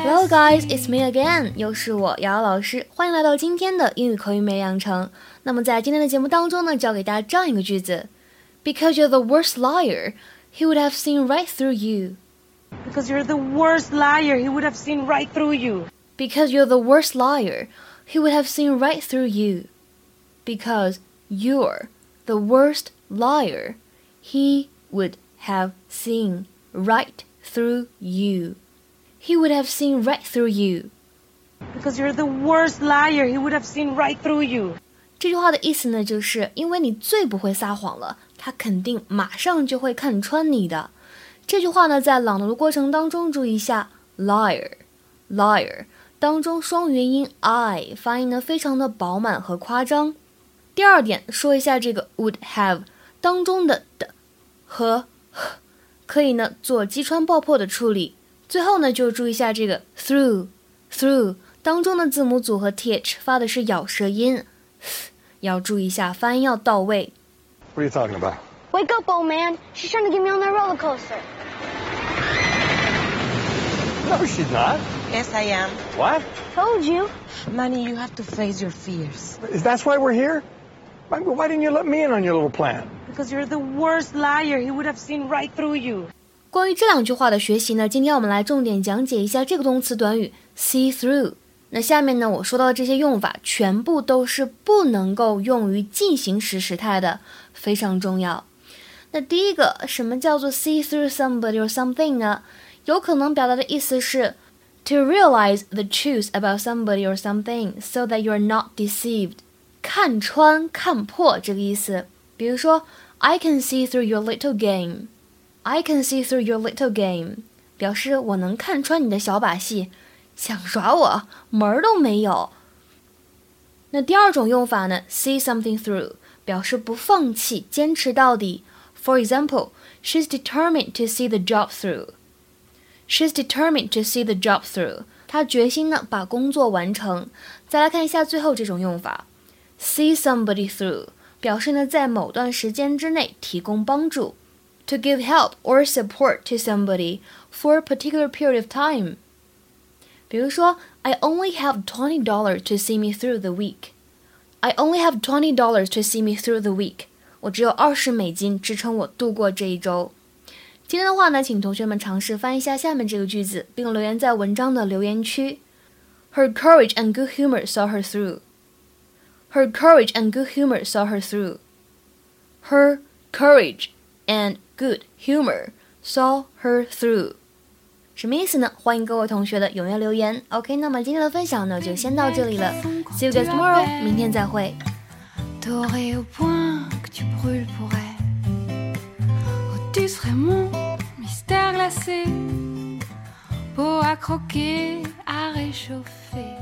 Hello guys, it's me again，又是我瑶瑶老师，欢迎来到今天的英语口语美养成。那么在今天的节目当中呢，教给大家这样一个句子：Because you're the worst liar, he would have seen right through you. Because you're the worst liar, he would have seen right through you. Because you're the worst liar, he would have seen right through you. Because you're the worst liar, he would have seen right through you. He would have seen right through you. Because you're the worst liar, he would have seen right through you. 这句话的意思呢，就是因为你最不会撒谎了，他肯定马上就会看穿你的。这句话呢，在朗读的过程当中，注意一下 liar，liar 当中双元音 i 发音呢，非常的饱满和夸张。第二点，说一下这个 would have 当中的的和可以呢做击穿爆破的处理。最后呢，就注意一下这个 through，through 当中的字母组和 th 发的是咬舌音，要注意一下发音要到位。What are you talking about? Wake up, old man. She's trying to get me on that roller coaster. No, she's not. Yes, I am. What? Told you. Money, you have to face your fears. Is that why we're here? Why, why didn't you let me in on your little plan? Because you're the worst liar, he would have seen right through you. 关于这两句话的学习呢，今天我们来重点讲解一下这个动词短语 see through。那下面呢，我说到的这些用法全部都是不能够用于进行时时态的，非常重要。那第一个，什么叫做 see through somebody or something 呢？有可能表达的意思是 to realize the truth about somebody or something so that you are not deceived，看穿、看破这个意思。比如说，I can see through your little game。I can see through your little game，表示我能看穿你的小把戏，想耍我门儿都没有。那第二种用法呢，see something through，表示不放弃，坚持到底。For example, she's determined to see the job through. She's determined to see the job through. 她决心呢把工作完成。再来看一下最后这种用法，see somebody through，表示呢在某段时间之内提供帮助。 To give help or support to somebody for a particular period of time. 比如说，I only have twenty dollars to see me through the week. I only have twenty dollars to see me through the week. 我只有二十美金支撑我度过这一周。今天的话呢，请同学们尝试翻译一下下面这个句子，并留言在文章的留言区。Her courage and good humor saw her through. Her courage and good humor saw her through. Her courage and good humor saw her through. 什么意思呢？欢迎各位同学的踊跃留言。OK，那么今天的分享呢就先到这里了。See you guys tomorrow，明天再会。 Doré au point que tu brûles pour elle. Oh, tu serais mon mystère glacé, peau à croquer, à réchauffer.